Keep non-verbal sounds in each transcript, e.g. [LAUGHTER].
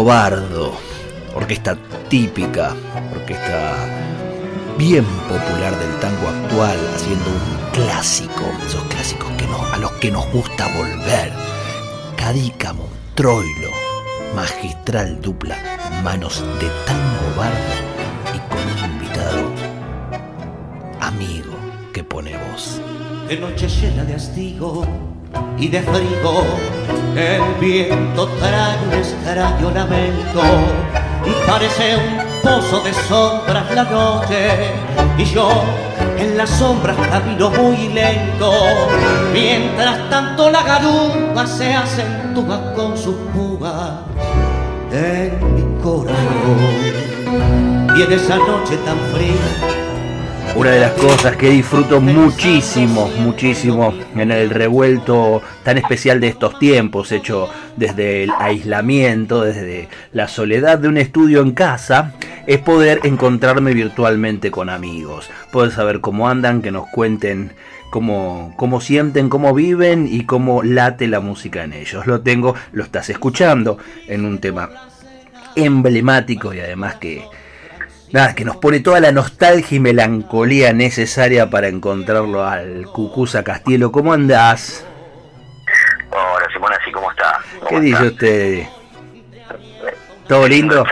Tango bardo, orquesta típica, orquesta bien popular del tango actual, haciendo un clásico, esos clásicos que a los que nos gusta volver. Cadícamo, Troilo, magistral dupla, manos de tango bardo y con un invitado amigo que pone voz. De noche llena de astigo y de frío, el viento trae un extraño lamento y parece un pozo de sombras la noche. Y yo en las sombras camino muy lento. Mientras tanto la garuga se acentúa con su púa en mi corazón. Y en esa noche tan fría una de las cosas que disfruto muchísimo, muchísimo en el revuelto tan especial de estos tiempos, hecho desde el aislamiento, desde la soledad de un estudio en casa, es poder encontrarme virtualmente con amigos, poder saber cómo andan, que nos cuenten cómo, cómo sienten, cómo viven y cómo late la música en ellos. Lo tengo, lo estás escuchando en un tema emblemático y además que nada, que nos pone toda la nostalgia y melancolía necesaria para encontrarlo al Cucusa Castielo. ¿Cómo andás? Hola Simona, ¿sí cómo está? ¿Qué dice usted? ¿Todo lindo?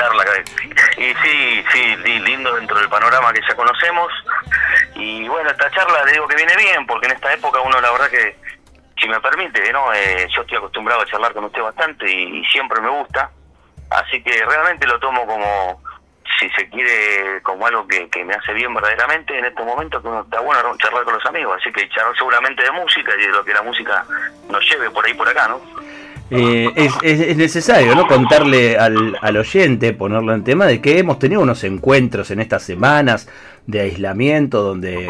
y sí, sí, lindo dentro del panorama que ya conocemos. Y bueno, esta charla le digo que viene bien, porque en esta época uno la verdad que, si me permite, ¿no? Eh, yo estoy acostumbrado a charlar con usted bastante y siempre me gusta. Así que realmente lo tomo como si se quiere como algo que, me hace bien verdaderamente en estos momentos que está bueno charlar con los amigos así que charlar seguramente de música y de lo que la música nos lleve por ahí por acá no eh, es, es, necesario no contarle al, al oyente ponerlo en tema de que hemos tenido unos encuentros en estas semanas de aislamiento donde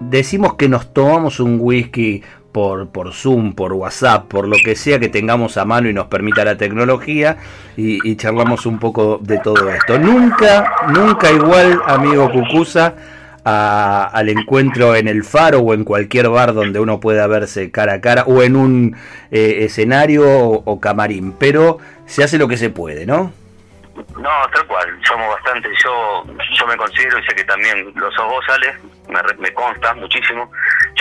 decimos que nos tomamos un whisky por, por Zoom, por WhatsApp, por lo que sea que tengamos a mano y nos permita la tecnología y, charlamos un poco de todo esto. Nunca, nunca igual, amigo Cucusa, al encuentro en el faro o en cualquier bar donde uno pueda verse cara a cara o en un eh, escenario o, camarín, pero se hace lo que se puede, ¿no? No, tal cual, somos bastante, yo yo me considero y sé que también los sos vos, me consta muchísimo,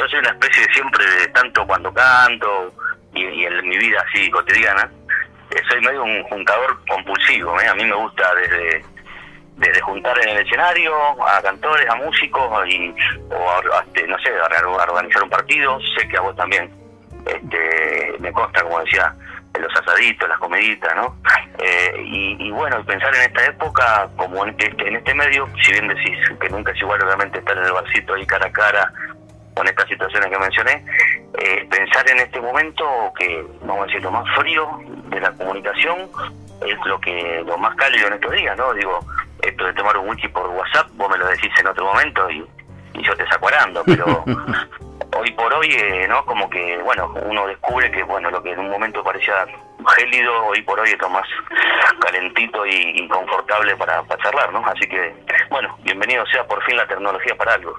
yo soy una especie de siempre, de tanto cuando canto y, en mi vida así cotidiana, eh, soy medio un juntador compulsivo, ¿eh? a mí me gusta desde desde juntar en el escenario a cantores, a músicos y o este, no sé, a, organizar un partido, sé que a vos también este, me consta, como decía, los asaditos, las comeditas, ¿no? Eh, y, bueno, pensar en esta época, como en este, en este medio, si bien decís que nunca es igual, obviamente, estar en el barcito ahí cara a cara con estas situaciones que mencioné, eh, pensar en este momento que, vamos a decir, lo más frío de la comunicación es lo que lo más cálido en estos días, ¿no? Digo, esto de tomar un wiki por WhatsApp, vos me lo decís en otro momento y, y yo te saco arando, pero [LAUGHS] hoy por hoy, eh, ¿no? Como que, bueno, uno descubre que, bueno, lo que en un momento parecía gélido, hoy por hoy es lo más calentito y, confortable para, charlar, ¿no? Así que, bueno, bienvenido sea por fin la tecnología para algo.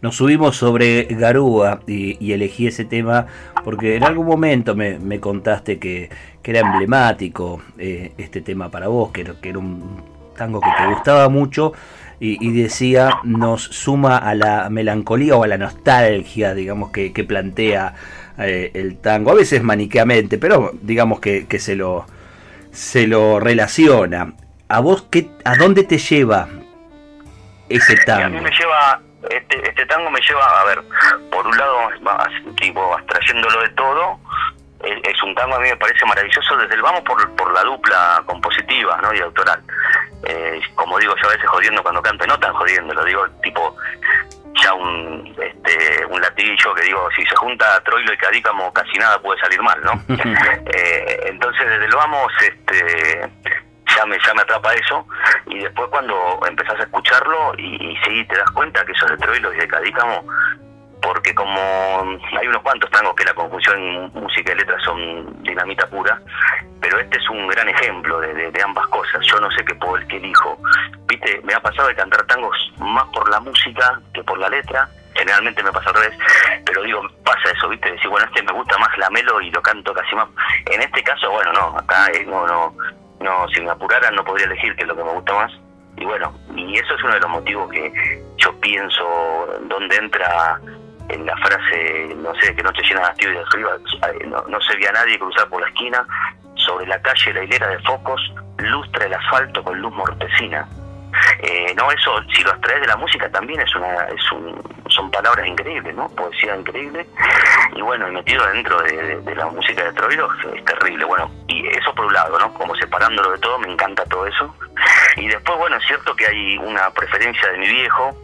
Nos subimos sobre Garúa y, elegí ese tema porque en algún momento me, contaste que, que, era emblemático eh, este tema para vos, que, que era un tango que te gustaba mucho y, decía, nos suma a la melancolía o a la nostalgia, digamos, que, plantea eh, el tango, a veces maniqueamente, pero digamos que, se, lo, se lo relaciona. ¿A vos qué, a dónde te lleva ese tango? a mí me lleva, este, este, tango me lleva, a ver, por un lado, tipo, abstrayéndolo de todo, es un tango a mí me parece maravilloso desde el vamos por, por la dupla compositiva ¿no? y autoral. Eh, como digo yo a veces jodiendo cuando canto, no tan jodiendo, lo digo tipo ya un este, un latillo que digo, si se junta Troilo y Cadícamo casi nada puede salir mal, ¿no? [LAUGHS] eh, entonces desde el vamos este ya me, ya me atrapa eso y después cuando empezás a escucharlo y, y sí te das cuenta que eso es de Troilo y de Cadícamo porque como hay unos cuantos tangos que la conjunción música y letra son dinamita pura, pero este es un gran ejemplo de, ambas cosas. Yo no sé qué puedo el que elijo. Viste, me ha pasado de cantar tangos más por la música que por la letra. Generalmente me pasa al revés, pero digo, pasa eso, ¿viste? Decir, bueno, este me gusta más la melo y lo canto casi más. En este caso, bueno, no, acá eh, no, no, no, si me apurara no podría elegir qué es lo que me gusta más. Y bueno, y eso es uno de los motivos que yo pienso donde entra en la frase, no sé, que noche llena de hastío y de arriba, no, no se veía nadie cruzar por la esquina, sobre la calle la hilera de focos lustra el asfalto con luz mortecina. Eh, no, eso, si lo extraes de la música también es una, es un, son palabras increíbles, ¿no? Poesía increíble. Y bueno, metido dentro de, la música de Troilo es terrible. Bueno, y eso por un lado, ¿no? Como separándolo de todo, me encanta todo eso. Y después, bueno, es cierto que hay una preferencia de mi viejo,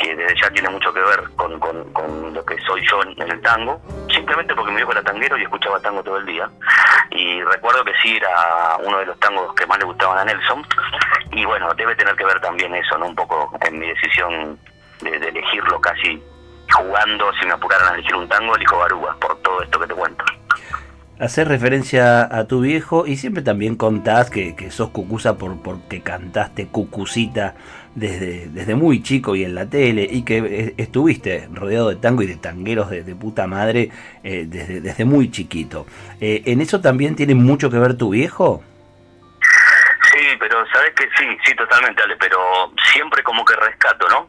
que desde ya tiene mucho que ver con, con, lo que soy yo en, el tango, simplemente porque mi viejo era tanguero y escuchaba tango todo el día. Y recuerdo que sí era uno de los tangos que más le gustaban a Nelson. Y bueno, debe tener que ver también eso, ¿no? Un poco en mi decisión de, elegirlo casi jugando, si me apuraran a elegir un tango, elijo Barugas, por todo esto que te cuento hacer referencia a tu viejo y siempre también contás que, que sos cucusa por, porque cantaste cucucita desde, desde muy chico y en la tele y que estuviste rodeado de tango y de tangueros de, puta madre eh, desde, desde muy chiquito. Eh, ¿En eso también tiene mucho que ver tu viejo? Sí, pero sabes que sí, sí, totalmente, Ale, pero siempre como que rescato, ¿no?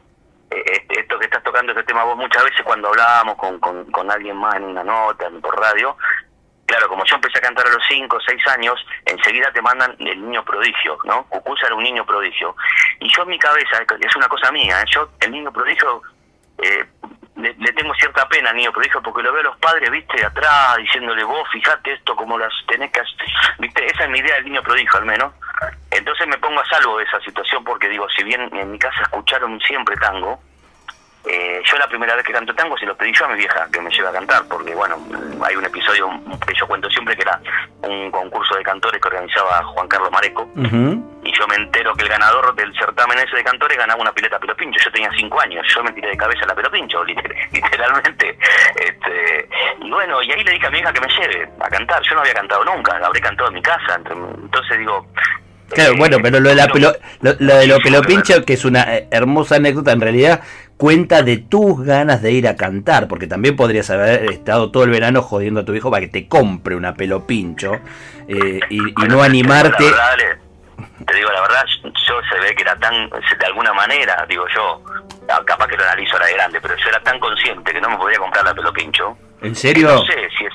Eh, esto que estás tocando, este tema vos muchas veces cuando hablábamos con, con, con alguien más en una nota, por radio, Claro, como yo empecé a cantar a los 5 o 6 años, enseguida te mandan el niño prodigio, ¿no? Cucusa era un niño prodigio. Y yo en mi cabeza, es una cosa mía, ¿eh? yo el niño prodigio eh, le, tengo cierta pena al niño prodigio porque lo veo a los padres, viste, atrás, diciéndole vos, fíjate esto, como las tenés que viste, esa es mi idea del niño prodigio al menos. Entonces me pongo a salvo de esa situación porque digo, si bien en mi casa escucharon siempre tango, eh, yo la primera vez que canto tango se lo pedí yo a mi vieja que me lleve a cantar, porque bueno, hay un episodio que yo cuento siempre que era un concurso de cantores que organizaba Juan Carlos Mareco, y yo me entero que el ganador del certamen ese de cantores ganaba una pileta pelo pincho. Yo tenía cinco años, yo me tiré de cabeza la pelo pincho, [LAUGHS] literalmente. Este, y bueno, y ahí le dije a mi hija que me lleve a cantar. Yo no había cantado nunca, habré cantado en mi casa, entonces digo, Claro, bueno, pero lo de, la pelo, lo, de lo pelo pincho, que es una eh, hermosa anécdota, en realidad cuenta de tus ganas de ir a cantar, porque también podrías haber estado todo el verano jodiendo a tu hijo para que te compre una pelo pincho eh, y, no animarte. Te digo la verdad, yo se ve que era tan, de alguna manera, digo yo, ah, capaz que lo analizo ahora de grande, pero yo era tan consciente que no me podía comprar la pelo pincho. ¿En serio? No sé si es,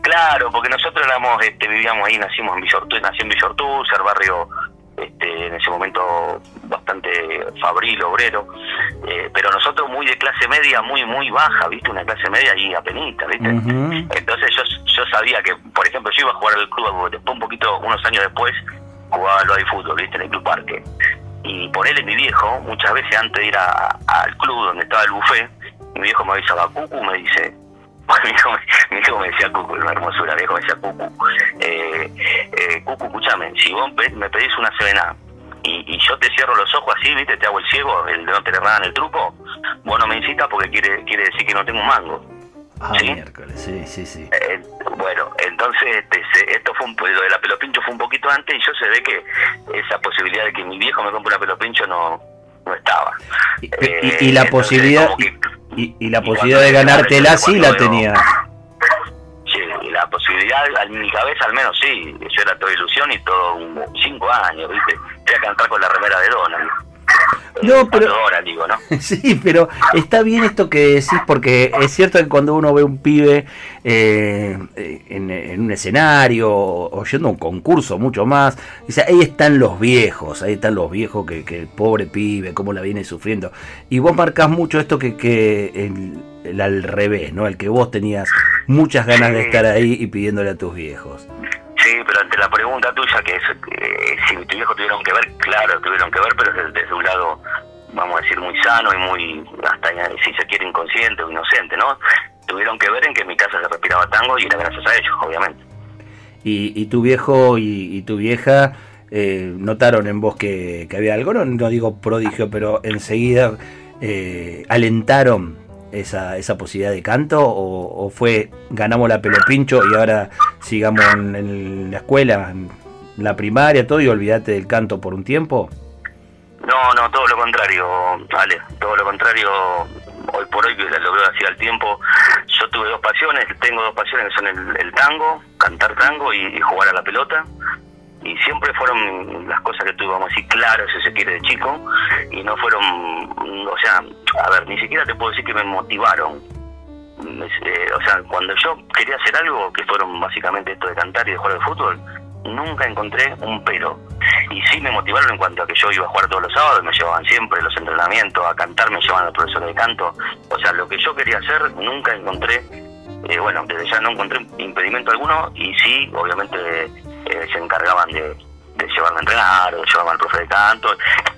Claro, porque nosotros éramos, este, vivíamos ahí, nacimos en Villortú, nací en Villortú, el barrio este, en ese momento bastante fabril, obrero, eh, pero nosotros muy de clase media, muy, muy baja, ¿viste? Una clase media ahí apenita, ¿viste? Entonces yo, yo sabía que, por ejemplo, yo iba a jugar al club, después un poquito, unos años después, jugaba al fútbol, ¿viste? En el Club Parque. Y por él, mi viejo, muchas veces antes de ir al club donde estaba el buffet, mi viejo me avisaba, Cucu, me dice, [LAUGHS] mi hijo, mi hijo me decía Cucu, una hermosura, mi hijo me decía Cucu. Eh, eh, Cucu, escúchame, si vos me pedís una cena y, y, yo te cierro los ojos así, viste, te hago el ciego, el de no te le el truco, vos no me incitas porque quiere, quiere decir que no tengo un mango. Ah, ¿Sí? miércoles, sí, sí, sí. Eh, bueno, entonces este, esto fue un, lo de la pelopincho fue un poquito antes y yo se ve que esa posibilidad de que mi viejo me compre una pelopincho no, no estaba. Y, y, la posibilidad... Y, la posibilidad de ganártela sí la tenía. Sí, la posibilidad, en mi cabeza al menos sí. Yo era toda ilusión y todo cinco años, ¿viste? Voy a cantar con la remera de Donald. No, pero. Ahora digo, ¿no? [LAUGHS] Sí, pero está bien esto que decís, porque es cierto que cuando uno ve un pibe eh, en, un escenario o yendo a un concurso, mucho más, dice, ahí están los viejos, ahí están los viejos que, el pobre pibe, cómo la viene sufriendo. Y vos marcás mucho esto que, que el, al revés, ¿no? El que vos tenías muchas ganas de estar ahí y pidiéndole a tus viejos. La pregunta tuya, que es eh, si tu viejo tuvieron que ver, claro, tuvieron que ver, pero desde, un lado, vamos a decir, muy sano y muy, hasta si se quiere, inconsciente o inocente, ¿no? Tuvieron que ver en que mi casa se respiraba tango y era gracias a ellos, obviamente. ¿Y, tu viejo y, tu vieja eh, notaron en vos que, había algo? No, no digo prodigio, pero enseguida eh, alentaron esa, esa posibilidad de canto o, fue ganamos la pelo pincho y ahora sigamos en, la escuela, en la primaria, todo y olvídate del canto por un tiempo? No, no, todo lo contrario, vale, todo lo contrario. Hoy por hoy, lo veo así al tiempo, yo tuve dos pasiones, tengo dos pasiones que son el, tango, cantar tango y, jugar a la pelota y siempre fueron las cosas que tuvimos así claras, si se quiere, de chico, y no fueron, o sea, a ver, ni siquiera te puedo decir que me motivaron. Eh, o sea, cuando yo quería hacer algo, que fueron básicamente esto de cantar y de jugar al fútbol, nunca encontré un pero. Y sí me motivaron en cuanto a que yo iba a jugar todos los sábados, me llevaban siempre los entrenamientos, a cantar me llevaban los profesores de canto. O sea, lo que yo quería hacer, nunca encontré, eh, bueno, desde ya no encontré impedimento alguno y sí, obviamente eh, se encargaban de, llevarme a entrenar, de llevarme al profe de canto,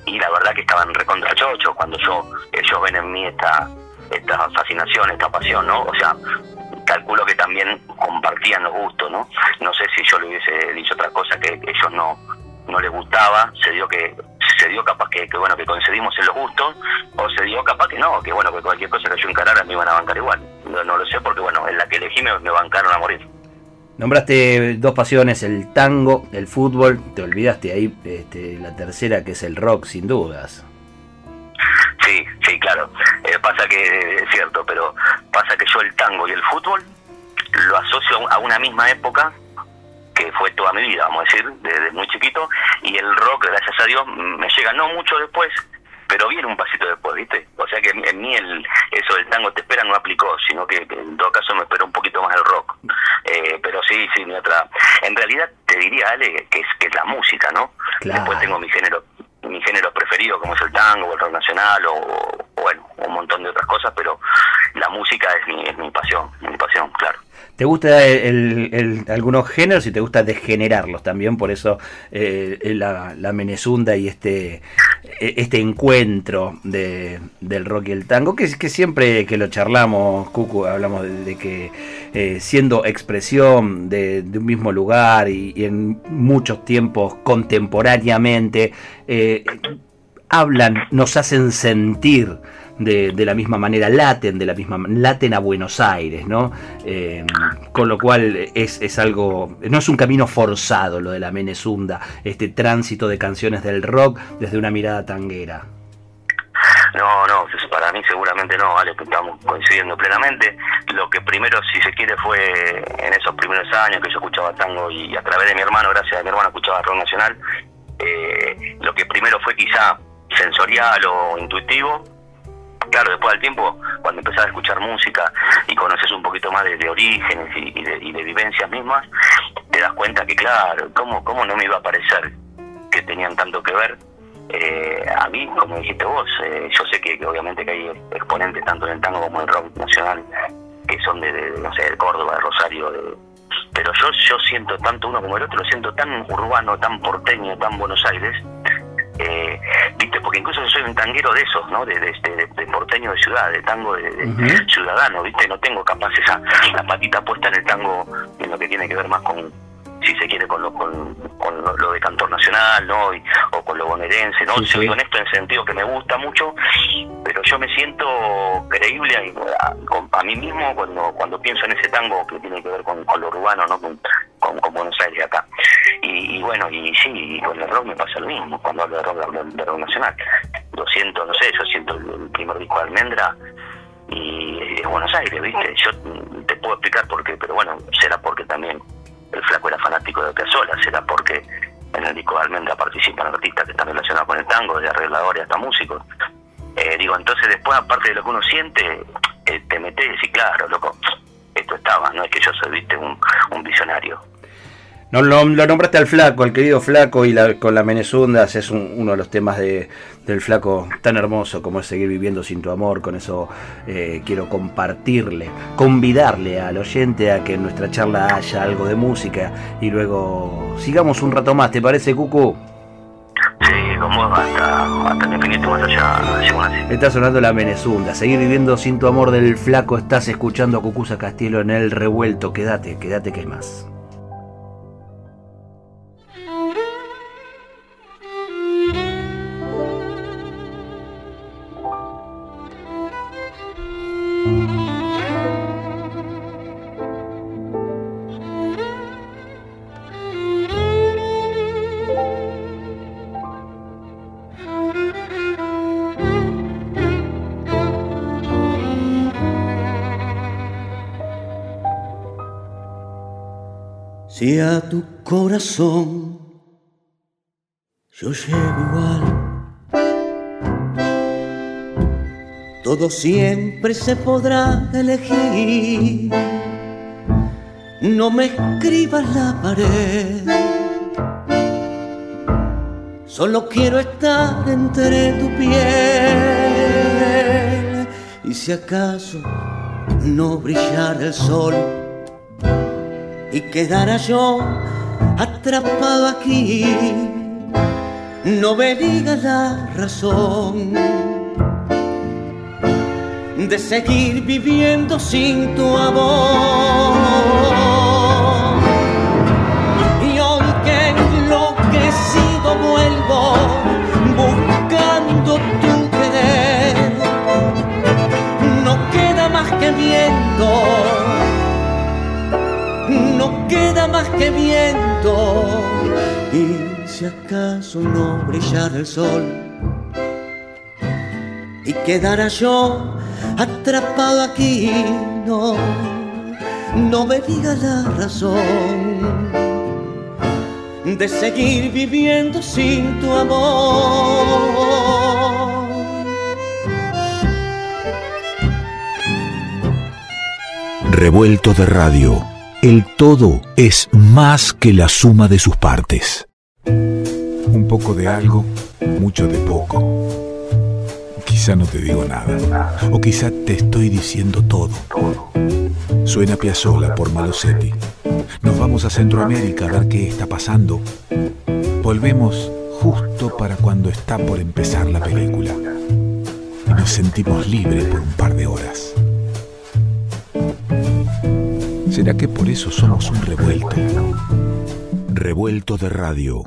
y la verdad que estaban recontra chocho cuando yo, ellos ven en mí esta, esta fascinación, esta pasión, ¿no? O sea, calculo que también compartían los gustos, ¿no? No sé si yo le hubiese dicho otra cosa que ellos no, no les gustaba, se dio que se dio capaz que, bueno que coincidimos en los gustos o se dio capaz que no, que bueno que cualquier cosa que yo encarara me iban a bancar igual. No, no lo sé porque bueno, en la que elegí me, me bancaron a morir. Nombraste dos pasiones, el tango, el fútbol, te olvidaste ahí este, la tercera que es el rock, sin dudas. Sí, sí, claro. Eh, pasa que es cierto, pero pasa que yo el tango y el fútbol lo asocio a una misma época que fue toda mi vida, vamos a decir, desde muy chiquito, y el rock, gracias a Dios, me llega no mucho después, pero viene un pasito después, ¿viste? O sea que en mí el, eso del tango te espera no aplicó, sino que, en todo caso me esperó un poquito más el rock. Eh, pero sí, sí, mi otra... En realidad te diría, Ale, que es, que es la música, ¿no? Después tengo mi género mi género preferido como es el tango o el rock nacional o, bueno un montón de otras cosas pero la música es mi, es mi pasión mi pasión claro ¿Te gusta el, algunos géneros y te gusta degenerarlos también? Por eso eh, la, la, Menezunda y este, e, este encuentro de, del rock y el tango, que, que siempre que lo charlamos, Cucu, hablamos de, que eh, siendo expresión de, un mismo lugar y, en muchos tiempos contemporáneamente, eh, hablan, nos hacen sentir de, de, la misma manera, laten de la misma laten a Buenos Aires, ¿no? Eh, con lo cual es, es, algo, no es un camino forzado lo de la Menezunda, este tránsito de canciones del rock desde una mirada tanguera. No, no, para mí seguramente no, vale, estamos coincidiendo plenamente. Lo que primero, si se quiere, fue en esos primeros años que yo escuchaba tango y a través de mi hermano, gracias a mi hermano, escuchaba rock nacional. Eh, lo que primero fue quizá sensorial o intuitivo, claro, después del tiempo, cuando empezás a escuchar música y conoces un poquito más de, orígenes y, de, vivencias mismas, te das cuenta que, claro, ¿cómo, cómo no me iba a parecer que tenían tanto que ver? Eh, a mí, como dijiste vos, eh, yo sé que, obviamente que hay exponentes tanto en el tango como en el rock nacional que son de, no sé, de Córdoba, de Rosario, de, pero yo yo siento tanto uno como el otro, lo siento tan urbano, tan porteño, tan Buenos Aires, eh, viste porque incluso soy un tanguero de esos no de, de, de, porteño de ciudad de tango de, ciudadano viste no tengo capaz esa la patita puesta en el tango en lo que tiene que ver más con si se quiere con lo, con, lo, de cantor nacional no o con lo bonaerense no soy honesto en el sentido que me gusta mucho pero yo me siento creíble a, a, mí mismo cuando cuando pienso en ese tango que tiene que ver con, lo urbano no con, con, Buenos Aires acá. Y, bueno y sí con el rock me pasa lo mismo cuando hablo de rock, de, rock nacional. Lo siento no sé yo siento el, primer disco de Almendra y es Buenos Aires viste yo te puedo explicar por qué pero bueno será porque también el flaco era fanático de Piazzolla, será porque en el disco de Almendra participan artistas que están relacionados con el tango, de arregladores hasta músicos. Eh, digo, entonces después, aparte de lo que uno siente, eh, te metes y claro, loco, esto estaba, no es que yo soy, viste, un, un visionario. No, lo, nombraste al flaco, al querido flaco, y con la Menezundas es uno de los temas de, del flaco tan hermoso como es seguir viviendo sin tu amor. Con eso eh, quiero compartirle, convidarle al oyente a que en nuestra charla haya algo de música y luego sigamos un rato más. ¿Te parece, Cucu? Sí, como hasta, hasta el infinito más allá, Está sonando la Menezunda. Seguir viviendo sin tu amor del flaco. Estás escuchando a Cucusa Castillo en el revuelto. Quédate, quédate que hay más. A tu corazón yo llego igual, todo siempre se podrá elegir. No me escribas la pared, solo quiero estar entre tu piel. Y si acaso no brillara el sol, y quedara yo atrapado aquí. No me digas la razón de seguir viviendo sin tu amor. El sol y quedara yo atrapado aquí, no, no me diga la razón de seguir viviendo sin tu amor. Revuelto de radio el todo es más que la suma de sus partes. Un poco de algo, mucho de poco. Quizá no te digo nada, o quizá te estoy diciendo todo. Suena Piazzola por Malosetti. Nos vamos a Centroamérica a ver qué está pasando. Volvemos justo para cuando está por empezar la película. Y nos sentimos libres por un par de horas. ¿Será que por eso somos un revuelto? Revuelto de radio.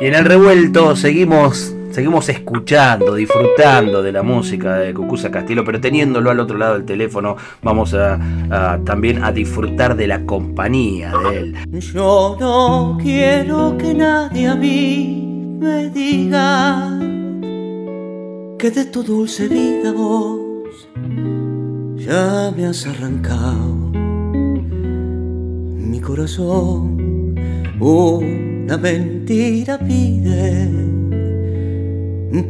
Y en el revuelto seguimos seguimos escuchando, disfrutando de la música de Cucusa Castillo, pero teniéndolo al otro lado del teléfono, vamos a, también a disfrutar de la compañía de él. Yo no quiero que nadie a mí me diga que de tu dulce vida vos ya me has arrancado mi corazón. Una mentira pide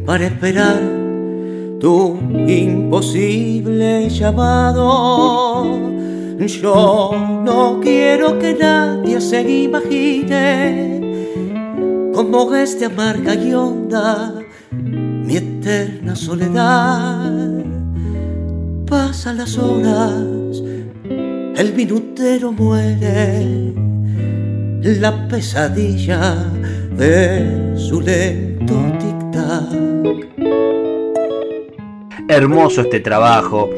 para esperar tu imposible llamado. Yo no quiero que nadie se imagine como este amarga y honda mi eterna soledad. Pasan las horas, el minutero muere, la pesadilla de su lento tic-tac. Hermoso este trabajo.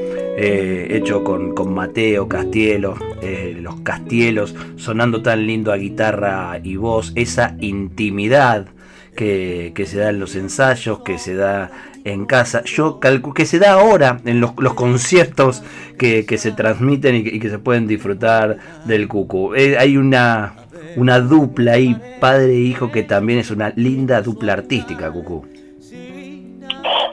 Eh, hecho con, Mateo Castielo, eh, los Castielos sonando tan lindo a guitarra y voz, esa intimidad que, se da en los ensayos, que se da en casa. Yo calculo que se da ahora en los, conciertos que, se transmiten y que, se pueden disfrutar del cucu. Eh, hay una, una dupla ahí, padre e hijo, que también es una linda dupla artística, cucu.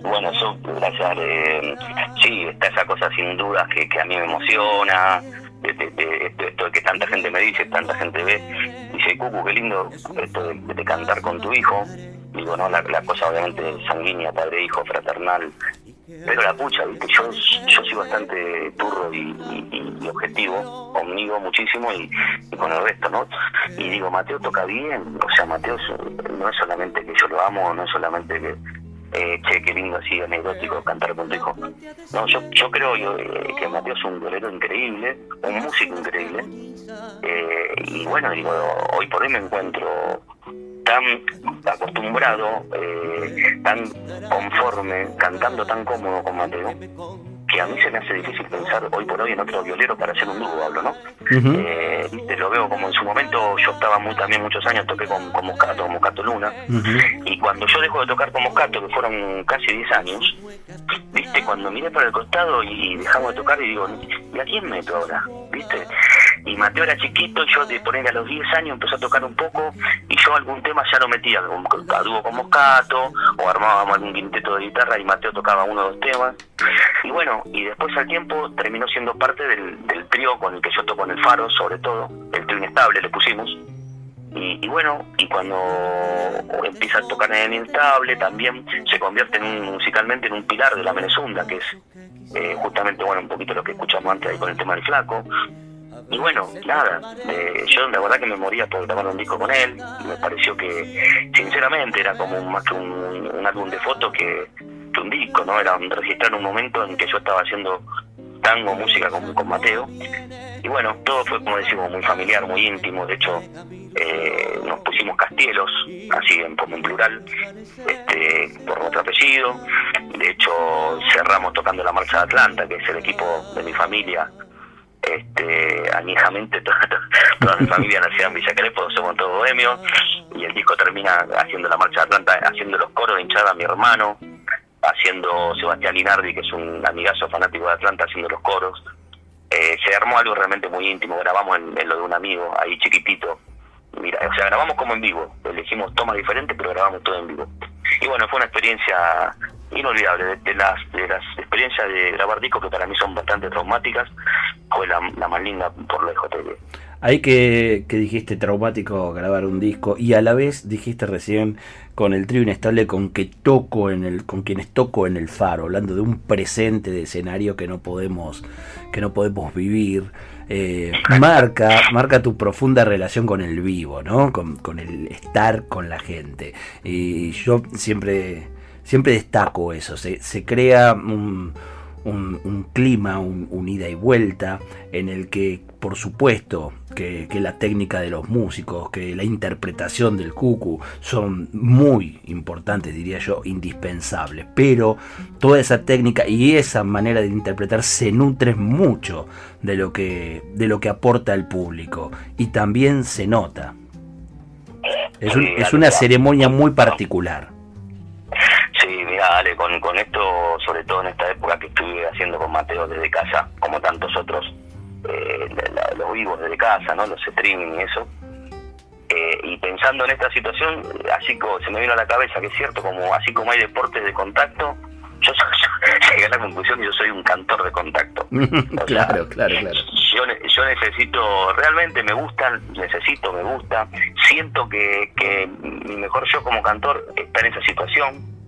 Bueno, yo, gracias. Eh, sí, está esa cosa sin duda que, a mí me emociona de, esto de que tanta gente me dice, tanta gente ve, dice, Cucu, qué lindo esto de, cantar con tu hijo. Digo, no, la, cosa obviamente sanguínea, padre-hijo, fraternal, pero la pucha, ¿viste? Yo, yo soy bastante turro y, objetivo conmigo muchísimo y, con el resto, ¿no? Y digo, Mateo toca bien, o sea, Mateo no es solamente que yo lo amo, no es solamente que, eh, che, qué lindo así, anecdótico cantar con tu hijo. No, yo, yo creo eh, que Mateo es un bolero increíble, un músico increíble. Eh, y bueno, digo, hoy por hoy me encuentro tan acostumbrado, eh, tan conforme, cantando tan cómodo con Mateo, que a mí se me hace difícil pensar hoy por hoy en otro violero para hacer un dúo, hablo, ¿no? Eh, lo veo como en su momento, yo estaba muy también muchos años, toqué con, con Moscato, Moscato Luna, y cuando yo dejo de tocar con Moscato, que fueron casi 10 años, viste, cuando miré para el costado y dejamos de tocar y digo, ¿y a quién meto ahora? ¿Viste? Y Mateo era chiquito, y yo de poner a los 10 años empecé a tocar un poco, y yo algún tema ya lo metía, a dúo con Moscato, o armábamos algún quinteto de guitarra y Mateo tocaba uno o dos temas. Y bueno, y después al tiempo terminó siendo parte del, trío con el que yo toco en el Faro, sobre todo, el trío inestable le pusimos. Y, bueno, y cuando empieza a tocar en el inestable también se convierte en musicalmente en un pilar de la Menezunda, que es eh, justamente bueno un poquito lo que escuchamos antes ahí con el tema del flaco. Y bueno, nada, eh, yo la verdad que me moría por grabar un disco con él, me pareció que sinceramente era como más que un álbum de fotos que, un disco, ¿no? Era registrar un momento en que yo estaba haciendo tango, música con, con Mateo. Y bueno, todo fue, como decimos, muy familiar, muy íntimo. De hecho, eh, nos pusimos castielos, así en plural, este, por nuestro apellido. De hecho, cerramos tocando la Marcha de Atlanta, que es el equipo de mi familia. Este, añejamente [LAUGHS] toda, mi familia nacida en Villa Crespo, somos todos bohemios, y el disco termina haciendo la marcha de Atlanta, haciendo los coros de hinchada a mi hermano, haciendo Sebastián Linardi, que es un amigazo fanático de Atlanta, haciendo los coros. Eh, se armó algo realmente muy íntimo, grabamos en, lo de un amigo, ahí chiquitito. Mira, o sea, grabamos como en vivo, elegimos tomas diferentes, pero grabamos todo en vivo. Y bueno, fue una experiencia inolvidable, de, las, de las experiencias de grabar discos que para mí son bastante traumáticas, fue la, más linda por lejos. Ahí que, que dijiste traumático grabar un disco y a la vez dijiste recién con el trío inestable con que toco en el con quienes toco en el faro hablando de un presente de escenario que no podemos que no podemos vivir eh, marca marca tu profunda relación con el vivo no con, el estar con la gente. Y yo siempre siempre destaco eso. Se, se crea un un, clima, un, ida y vuelta, en el que, por supuesto, que, la técnica de los músicos, que la interpretación del cucu son muy importantes, diría yo, indispensables. Pero toda esa técnica y esa manera de interpretar se nutre mucho de lo que, de lo que aporta el público y también se nota. Es, es una ceremonia muy particular dale, con, con esto, sobre todo en esta época que estuve haciendo con Mateo desde casa, como tantos otros, eh, los vivos desde casa, ¿no? Los streaming y eso. Eh, y pensando en esta situación, así como se me vino a la cabeza que es cierto, como así como hay deportes de contacto, yo, [LAUGHS] llegué a la conclusión que yo soy un cantor de contacto. [LAUGHS] claro, claro, claro. Yo, yo necesito, realmente me gusta, necesito, me gusta, siento que, que mi mejor yo como cantor está en esa situación,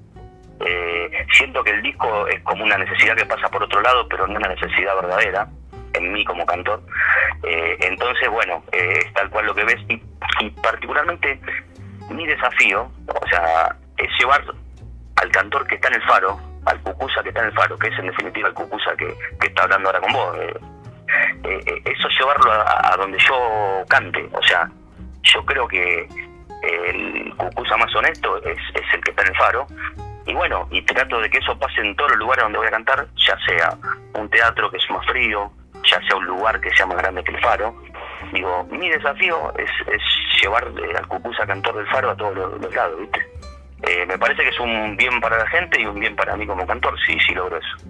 eh, siento que el disco es como una necesidad que pasa por otro lado, pero no una necesidad verdadera en mí como cantor. Eh, entonces, bueno, eh, es tal cual lo que ves y, particularmente mi desafío, o sea, es llevar al cantor que está en el faro, al cucusa que está en el faro, que es en definitiva el cucusa que, está hablando ahora con vos. eso llevarlo a, donde yo cante, o sea, yo creo que el cucusa más honesto es, es el que está en el faro y bueno, y trato de que eso pase en todos los lugares donde voy a cantar, ya sea un teatro que es más frío, ya sea un lugar que sea más grande que el faro. Digo, mi desafío es, llevar eh, al Cucusa Cantor del Faro a todos los, lados, ¿viste? Eh, me parece que es un bien para la gente y un bien para mí como cantor, sí, sí logro eso.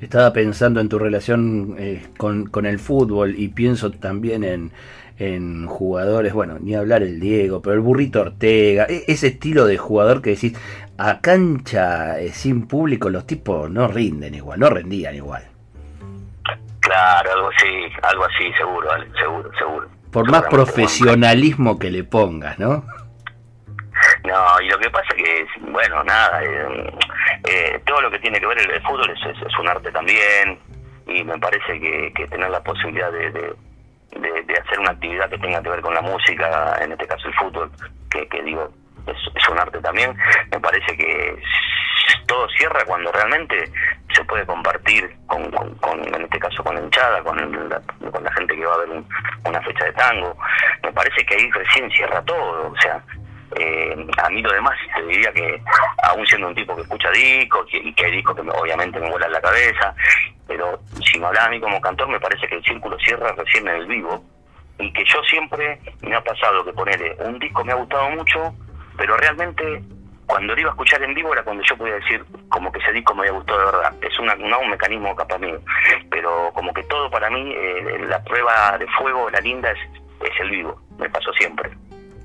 Estaba pensando en tu relación eh, con, con el fútbol y pienso también en, en jugadores, bueno, ni hablar el Diego, pero el burrito Ortega, e-, ese estilo de jugador que decís, a cancha sin público los tipos no rinden igual, no rendían igual. Claro, algo así, algo así, seguro, seguro, seguro. Por más profesionalismo que le pongas, ¿no? No, y lo que pasa que, bueno, nada, eh, eh, todo lo que tiene que ver el, el fútbol es, es, un arte también, y me parece que, que tener la posibilidad de, de, hacer una actividad que tenga que ver con la música, en este caso el fútbol, que, que digo, es, es un arte también, me parece que todo cierra cuando realmente se puede compartir con, con, en este caso con la hinchada, con, la, con la gente que va a ver una fecha de tango. Me parece que ahí recién cierra todo, o sea, eh, a mí lo demás te diría que aún siendo un tipo que escucha discos y que hay discos que obviamente me vuelan la cabeza, pero si me hablas a mí como cantor me parece que el círculo cierra recién en el vivo y que yo siempre me ha pasado que ponerle un disco me ha gustado mucho, pero realmente cuando lo iba a escuchar en vivo era cuando yo podía decir como que ese disco me había gustado de verdad. Es una, un mecanismo capaz mío, pero como que todo para mí, eh, la prueba de fuego, la linda, es, es el vivo. Me pasó siempre.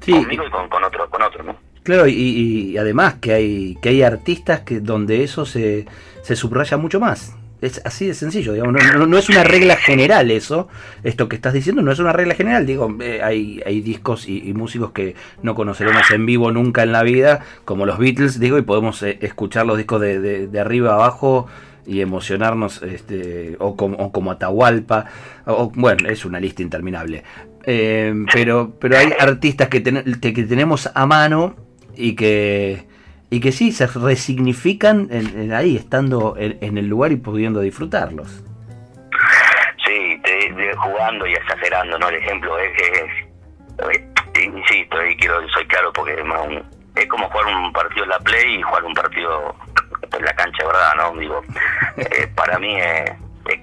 Sí. Conmigo y con, con otro, con otro, ¿no? Claro, y, y, además que hay, que hay artistas que donde eso se, se subraya mucho más. Es así de sencillo, digamos, no, es una regla general eso, esto que estás diciendo no es una regla general, digo, eh, hay, hay discos y, músicos que no conoceremos en vivo nunca en la vida, como los Beatles, digo, y podemos eh, escuchar los discos de, de, arriba a abajo y emocionarnos, este, o, como, o como Atahualpa, o, bueno, es una lista interminable. Eh, pero, pero hay artistas que, que tenemos a mano y que y que sí, se resignifican en, ahí, estando en, el lugar y pudiendo disfrutarlos. Sí, te, jugando y exagerando, ¿no? El ejemplo es que, insisto, y quiero, soy claro porque es, más es como jugar un partido en la Play y jugar un partido en la cancha, ¿verdad? ¿no? Digo, eh, [LAUGHS] para mí es,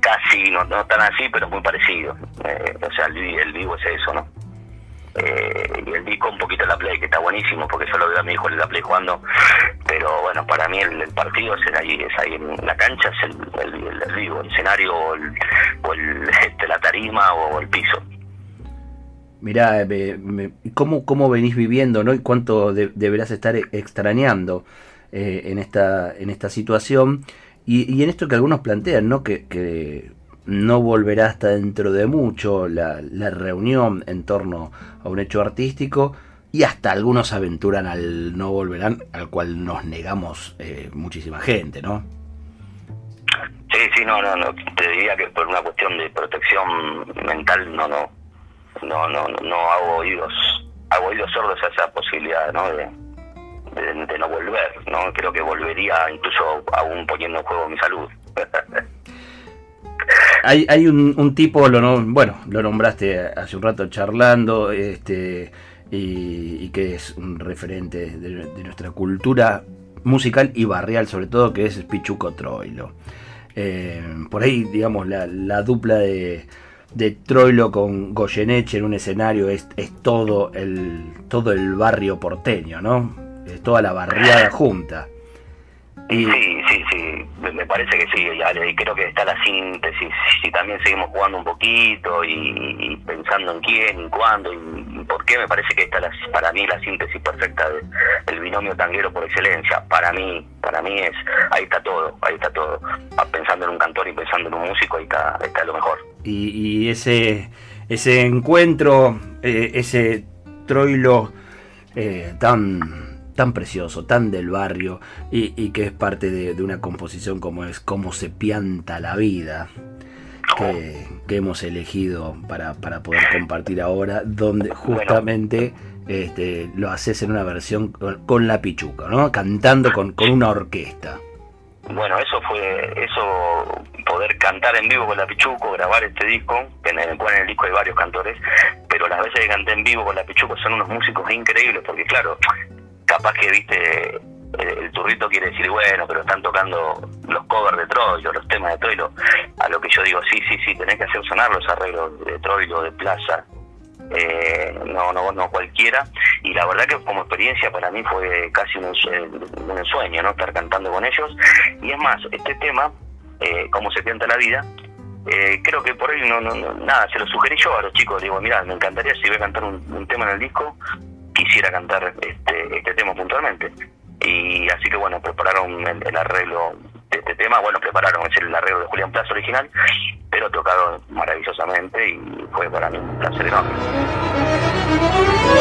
casi, no, no tan así, pero muy parecido. Eh, o sea, el, el vivo es eso, ¿no? Eh, y el disco un poquito la Play, que está buenísimo, porque yo lo veo a mi hijo en la Play jugando, pero bueno, para mí el, partido es ahí, es ahí en la cancha, es el, el, el escenario o, el, [LAUGHS] este, la tarima o el piso. Mirá, ¿cómo, ¿cómo venís viviendo ¿no? y cuánto deberás estar extrañando eh, en, esta, en esta situación? Y, y, en esto que algunos plantean, ¿no? que, que no volverá hasta dentro de mucho la, la, reunión en torno a un hecho artístico y hasta algunos aventuran al no volverán, al cual nos negamos eh, muchísima gente, ¿no? Sí, sí, no, no, te diría que por una cuestión de protección mental no, no, no, no, no hago oídos, hago oídos sordos a esa posibilidad, ¿no? De, de no volver, ¿no? Creo que volvería incluso aún poniendo en juego mi salud. [LAUGHS] hay, un, tipo, lo bueno, lo nombraste hace un rato charlando, este, y, que es un referente de, nuestra cultura musical y barrial sobre todo, que es Pichuco Troilo. Eh, por ahí, digamos, la, la dupla de, Troilo con Goyeneche en un escenario es, todo, el, todo el barrio porteño, ¿no? Es toda la barriada junta. Sí, sí, sí, parece que sí, y creo que está la síntesis, si también seguimos jugando un poquito y, pensando en quién y cuándo y, por qué, me parece que está la, para mí la síntesis perfecta del binomio tanguero por excelencia, para mí, para mí es, ahí está todo, ahí está todo, pensando en un cantor y pensando en un músico, ahí está, está lo mejor. Y, ese, ese encuentro, eh, ese troilo eh, tan tan precioso, tan del barrio y, que es parte de, una composición como es Cómo se pianta la vida. Que, hemos elegido para, para, poder compartir ahora, donde justamente este, lo haces en una versión con, la pichuca, ¿no? Cantando con, con una orquesta. Bueno, eso fue, eso, poder cantar en vivo con la Pichuco, grabar este disco, que en el, en el disco hay varios cantores, pero las veces que canté en vivo con la Pichuco son unos músicos increíbles, porque claro, capaz que, viste, el, turrito quiere decir, bueno, pero están tocando los covers de Troilo, los temas de Troilo. A lo que yo digo, sí, sí, sí, tenés que hacer sonar los arreglos de Troilo, de Plaza. Eh, no, no, no cualquiera. Y la verdad que como experiencia para mí fue casi un, un ensueño, ¿no? Estar cantando con ellos. Y es más, este tema, eh, Cómo se pianta la vida, eh, creo que por ahí no, no, nada, se lo sugerí yo a los chicos, digo, mira, me encantaría si voy a cantar un tema en el disco, quisiera cantar este, este tema puntualmente. Y así que bueno, prepararon el, arreglo de este tema, bueno, prepararon el arreglo de Julián Plaza original, pero tocado maravillosamente y fue para mí un placer enorme.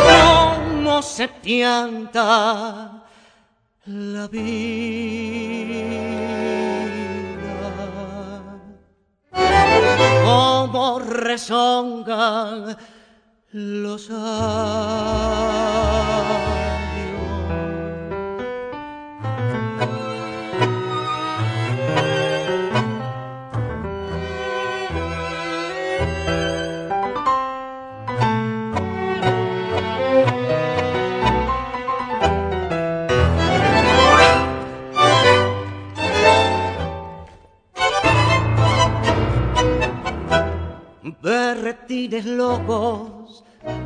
¿Cómo se pianta la vida? ¿Cómo resongan los berretines locos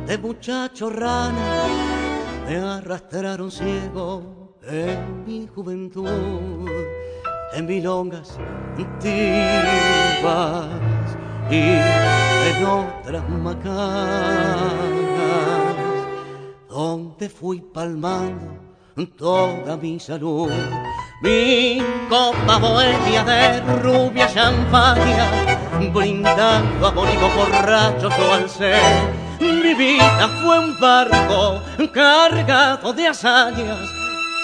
de muchacho rana me arrastraron ciego en mi juventud, en milongas antiguas y en otras macanas, donde fui palmando toda mi salud. Mi copa bohemia de rubia champaña, brindando a bonitos borrachos o al ser. Mi vida fue un barco cargado de hazañas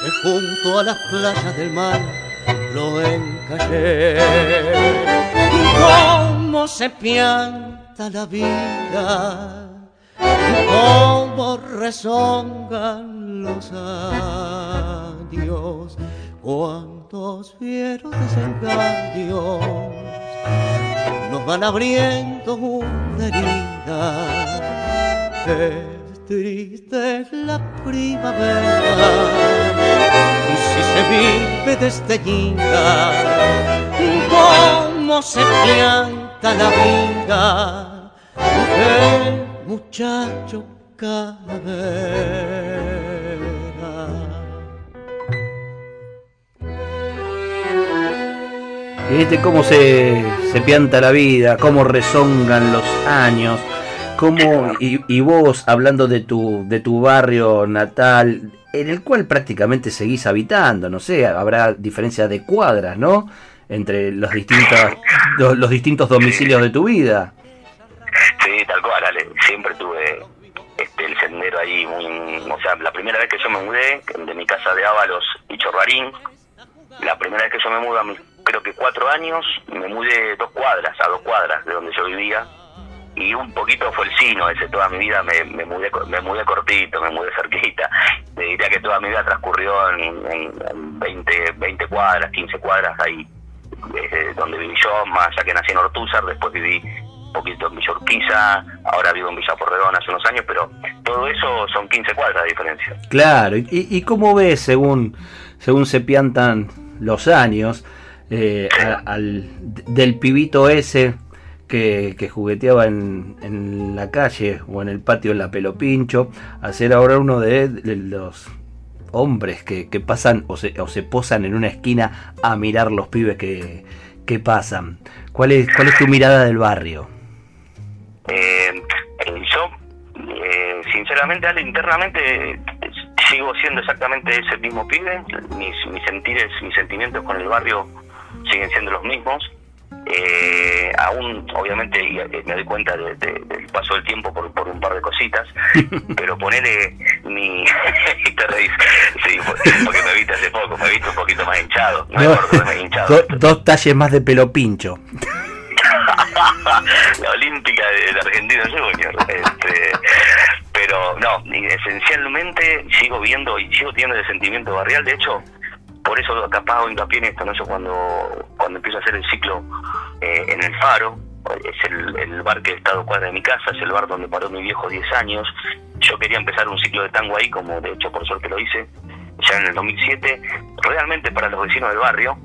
que junto a las playas del mar lo encallé. Cómo se pianta la vida, cómo rezongan los adiós cuántos fieros desengaños nos van abriendo una herida. Es triste la primavera y si se vive desdeñida, cómo se pianta la vida el muchacho calavera. ¿Viste cómo se, se pianta la vida? ¿Cómo rezongan los años? ¿Cómo, y, vos hablando de tu, de tu barrio natal, en el cual prácticamente seguís habitando, no sé, habrá diferencia de cuadras, ¿no? Entre los distintos, [LAUGHS] los, distintos domicilios de tu vida. Sí, tal cual, Ale. Siempre tuve este, el sendero ahí muy... O sea, la primera vez que yo me mudé de mi casa de Ábalos y Chorrarín, la primera vez que yo me mudé creo que cuatro años, me mudé dos cuadras, a dos cuadras de donde yo vivía, y un poquito fue el sino ese, toda mi vida me, me, mudé, me mudé cortito, me mudé cerquita, te diría que toda mi vida transcurrió en, 20, 20 cuadras, 15 cuadras ahí, donde viví yo, más ya que nací en Ortúzar, después viví un poquito en Villa Urquiza, ahora vivo en Villa Porredón hace unos años, pero todo eso son 15 cuadras de diferencia. Claro, ¿y, y cómo ves según, según se piantan los años? Eh, al, del pibito ese que, jugueteaba en, la calle o en el patio en la pelo pincho, a ser ahora uno de, los hombres que, pasan o se, o se, posan en una esquina a mirar los pibes que, que pasan. ¿Cuál es, ¿Cuál es tu mirada del barrio? Eh, yo, eh, sinceramente, internamente sigo siendo exactamente ese mismo pibe. Mis, mis sentires, mis sentimientos con el barrio siguen siendo los mismos. Eh, aún, obviamente, eh, me doy cuenta del paso del tiempo por, por un par de cositas, [LAUGHS] pero ponele mi. [LAUGHS] te reís, sí, porque me viste hace poco, me viste un poquito más hinchado. dos talles más de pelo pincho. [LAUGHS] la olímpica de, Argentina Junior. Este, pero no, esencialmente sigo viendo y sigo teniendo el sentimiento barrial. De hecho, por eso capaz hago hincapié en esto, ¿no? Yo cuando, cuando empiezo a hacer el ciclo eh, en el Faro, es el, bar que he estado cuadra de mi casa, es el bar donde paró mi viejo 10 años. Yo quería empezar un ciclo de tango ahí, como de hecho por suerte lo hice, ya en el 2007, realmente para los vecinos del barrio.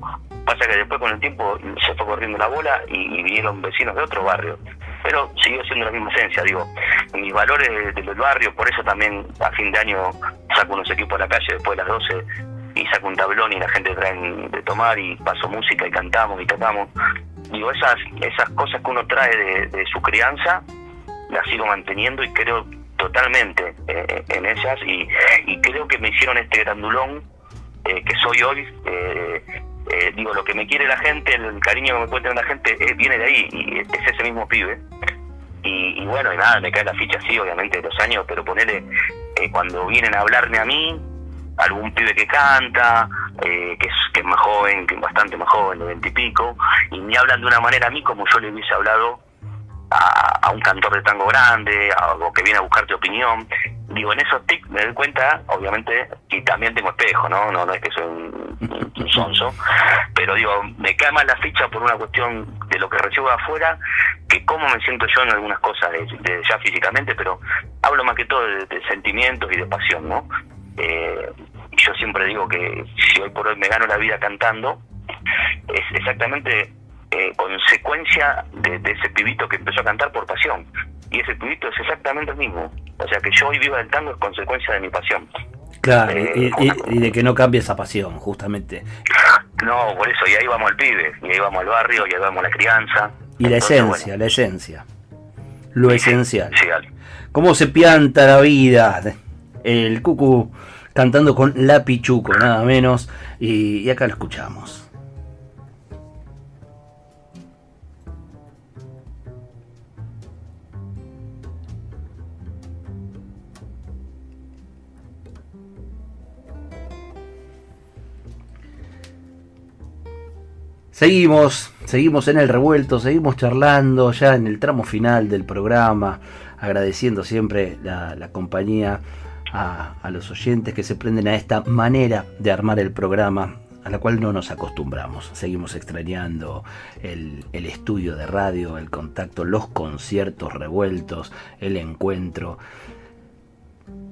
Pasa que después con el tiempo se fue corriendo la bola y, vinieron vecinos de otro barrio. Pero siguió siendo la misma esencia, digo, mis valores del barrio, por eso también a fin de año saco unos equipos a la calle después de las 12 y saco un tablón y la gente trae de tomar y paso música y cantamos y tocamos. Digo, esas, esas cosas que uno trae de, su crianza, las sigo manteniendo y creo totalmente eh, en ellas y, creo que me hicieron este grandulón eh, que soy hoy, eh, digo, lo que me quiere la gente, el cariño que me tener la gente, viene de ahí, y es ese mismo pibe. Y, bueno, y nada, me cae la ficha así, obviamente, de los años, pero ponerle, eh, cuando vienen a hablarme a mí, algún pibe que canta, que, es, que es más joven, que es bastante más joven, de veintipico, y, me hablan de una manera a mí como yo le hubiese hablado a, un cantor de tango grande, a, o que viene a buscarte opinión. Digo, en esos tics me doy cuenta, obviamente, y también tengo espejo, ¿no? No, no es que soy un, sonso, pero digo, me cae más la ficha por una cuestión de lo que recibo de afuera que cómo me siento yo en algunas cosas de, ya físicamente, pero hablo más que todo de, sentimientos y de pasión, ¿no? Eh, yo siempre digo que si hoy por hoy me gano la vida cantando, es exactamente eh, consecuencia de, ese pibito que empezó a cantar por pasión. Y ese pibito es exactamente el mismo. O sea que yo hoy viva del tango es consecuencia de mi pasión. Claro, y, eh, de que no cambie esa pasión, justamente. No, por eso, y ahí vamos al pibe, y ahí vamos al barrio, y ahí vamos a la crianza. Y la esencia, la esencia. Lo esencial. ¿Cómo se pianta la vida? El cucu cantando con La Pichuco, nada menos. y acá lo escuchamos. Seguimos, seguimos en el revuelto, seguimos charlando ya en el tramo final del programa, agradeciendo siempre la, compañía a, los oyentes que se prenden a esta manera de armar el programa a la cual no nos acostumbramos. Seguimos extrañando el, estudio de radio, el contacto, los conciertos revueltos, el encuentro.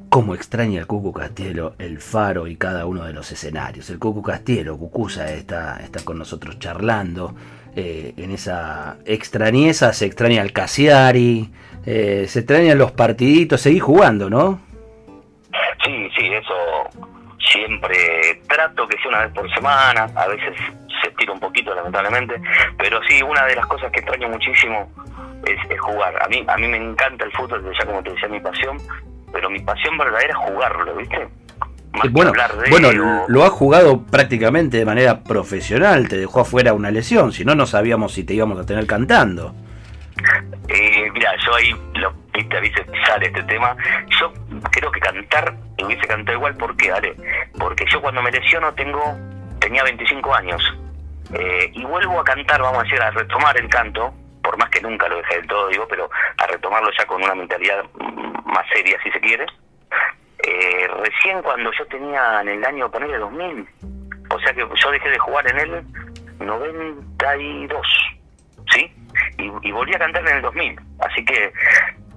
Cómo extraña el Cucu Castielo el faro y cada uno de los escenarios. El Cucu Castielo, Cucusa, está, está con nosotros charlando. Eh, en esa extrañeza se extraña el Casiari, eh, se extrañan los partiditos, seguís jugando, ¿no? Sí, sí, eso siempre trato que sea una vez por semana, a veces se estira un poquito lamentablemente, pero sí, una de las cosas que extraño muchísimo es, jugar. A mí, a mí me encanta el fútbol, ya como te decía, mi pasión, pero mi pasión verdadera es jugarlo, ¿viste? bueno, bueno lo has jugado prácticamente de manera profesional, te dejó afuera una lesión, si no, no sabíamos si te íbamos a tener cantando. Eh, mira, yo ahí, lo, viste, a veces sale este tema, yo creo que cantar, hubiese cantado igual, ¿por qué, Ale? Porque yo cuando me lesiono tengo, tenía 25 años, eh, y vuelvo a cantar, vamos a decir, a retomar el canto, por más que nunca lo dejé del todo, digo, pero a retomarlo ya con una mentalidad más seria, si se quiere. Eh, recién cuando yo tenía en el año, ponerle 2000, o sea que yo dejé de jugar en el 92, ¿sí? Y, volví a cantar en el 2000, así que,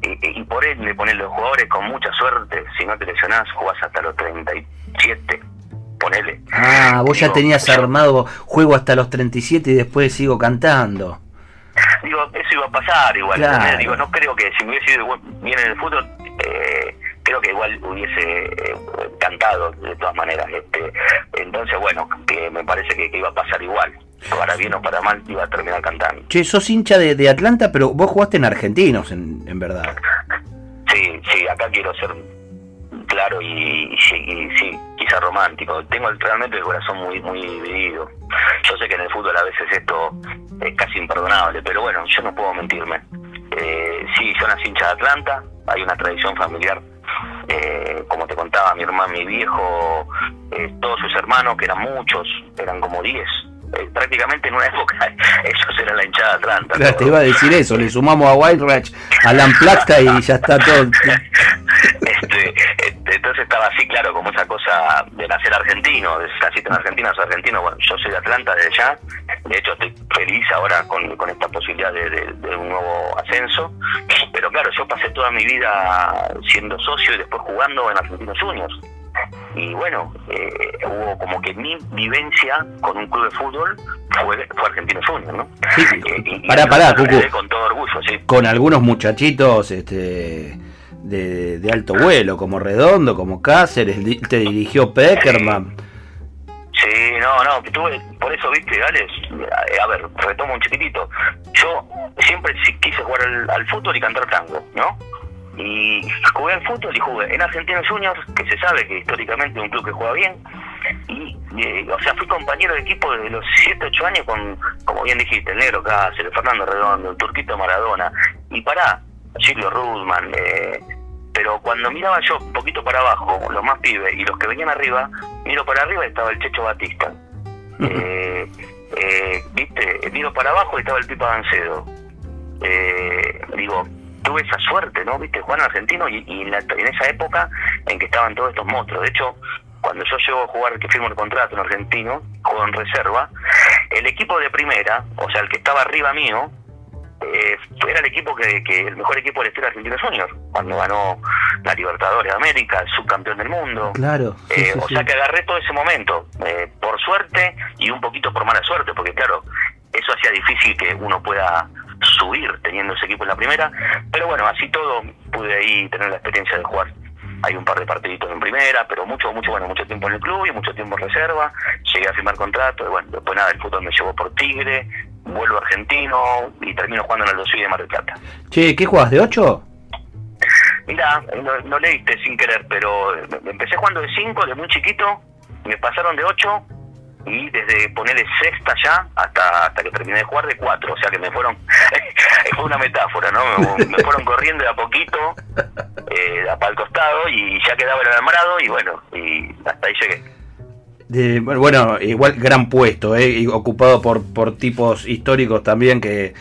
y, y por ende, poner los jugadores con mucha suerte, si no te lesionás, jugás hasta los 37, ponele. Ah, vos ya tenías armado juego hasta los 37 y después sigo cantando [LAUGHS] digo, eso iba a pasar igual. Digo, no creo que si me hubiese ido bien en el fútbol, eh, creo que igual hubiese eh, cantado de todas maneras. Este, entonces, bueno, que me parece que, iba a pasar igual. Para bien o para mal, iba a terminar cantando. Che, sos hincha de, de Atlanta, pero vos jugaste en Argentinos, en, en verdad. Sí, sí, acá quiero ser claro y, sí, quizá romántico. Tengo realmente el corazón muy muy dividido. Yo sé que en el fútbol a veces esto es casi imperdonable, pero bueno, yo no puedo mentirme. Eh, sí, yo nací hincha de Atlanta, hay una tradición familiar. Eh, como te contaba, mi hermano, mi viejo, eh, todos sus hermanos, que eran muchos, eran como 10, eh, prácticamente en una época [LAUGHS] ellos eran la hinchada Atlanta. Claro, te iba a decir eso, le sumamos a White Ratch, a Lamplata y ya está todo. [LAUGHS] Este, este, entonces estaba así, claro, como esa cosa de nacer argentino, de naciste en Argentina, soy argentino, bueno, yo soy de Atlanta desde ya, de hecho estoy feliz ahora con, con esta posibilidad de, un nuevo ascenso, pero claro, yo pasé toda mi vida siendo socio y después jugando en Argentinos Juniors y bueno, eh, hubo como que mi vivencia con un club de fútbol fue, fue Argentino Junior, ¿no? Sí, eh, pará, pará, Con todo orgullo, sí. Con algunos muchachitos este, de, de alto vuelo, como Redondo, como Cáceres, te dirigió Peckerman. Sí, no, no, tuve, por eso, viste, Gales, eh, a ver, retomo un chiquitito. Yo siempre quise jugar al, al fútbol y cantar tango, ¿no? Y jugué al fútbol y jugué en Argentinos Juniors, que se sabe que históricamente es un club que juega bien, y, eh, o sea, fui compañero de equipo desde los 7, 8 años con, como bien dijiste, el Negro Cáceres, Fernando Redondo, el Turquito Maradona, y pará, Silvio Rudman, eh, pero cuando miraba yo un poquito para abajo, los más pibes y los que venían arriba, miro para arriba y estaba el Checho Batista. eh, eh, viste, miro para abajo y estaba el Pipa Gancedo. Eh, digo, tuve esa suerte, ¿no? Viste, Juan Argentino y, y en, la- en esa época en que estaban todos estos monstruos. De hecho, cuando yo llego a jugar, que firmo el contrato en Argentino, juego en reserva, el equipo de primera, o sea, el que estaba arriba mío, eh, era el equipo que, que el mejor equipo de la historia de Argentinos Juniors, cuando ganó la Libertadores de América, el subcampeón del mundo. Claro. sí, Eh, sí, o sí. sea que agarré todo ese momento, eh, por suerte y un poquito por mala suerte, porque claro, eso hacía difícil que uno pueda subir teniendo ese equipo en la primera, pero bueno, así todo pude ahí tener la experiencia de jugar. Hay un par de partiditos en primera, pero mucho, mucho, bueno, mucho tiempo en el club y mucho tiempo en reserva. Llegué a firmar contrato y bueno, después nada, el fútbol me llevó por Tigre, vuelvo a Argentino y termino jugando en el Dosui de Mar del Plata. Che, ¿qué jugás? ¿De 8? Mira, no, no leíste sin querer, pero empecé jugando de 5, de muy chiquito, me pasaron de 8 y desde ponerle sexta ya hasta hasta que terminé de jugar de 4, o sea que me fueron, [LAUGHS] fue una metáfora, ¿no? Me, me fueron corriendo de a poquito, eh, para el costado y ya quedaba el alambrado y bueno, y hasta ahí llegué. De- bueno, igual gran puesto, eh, y ocupado por, por tipos históricos también que,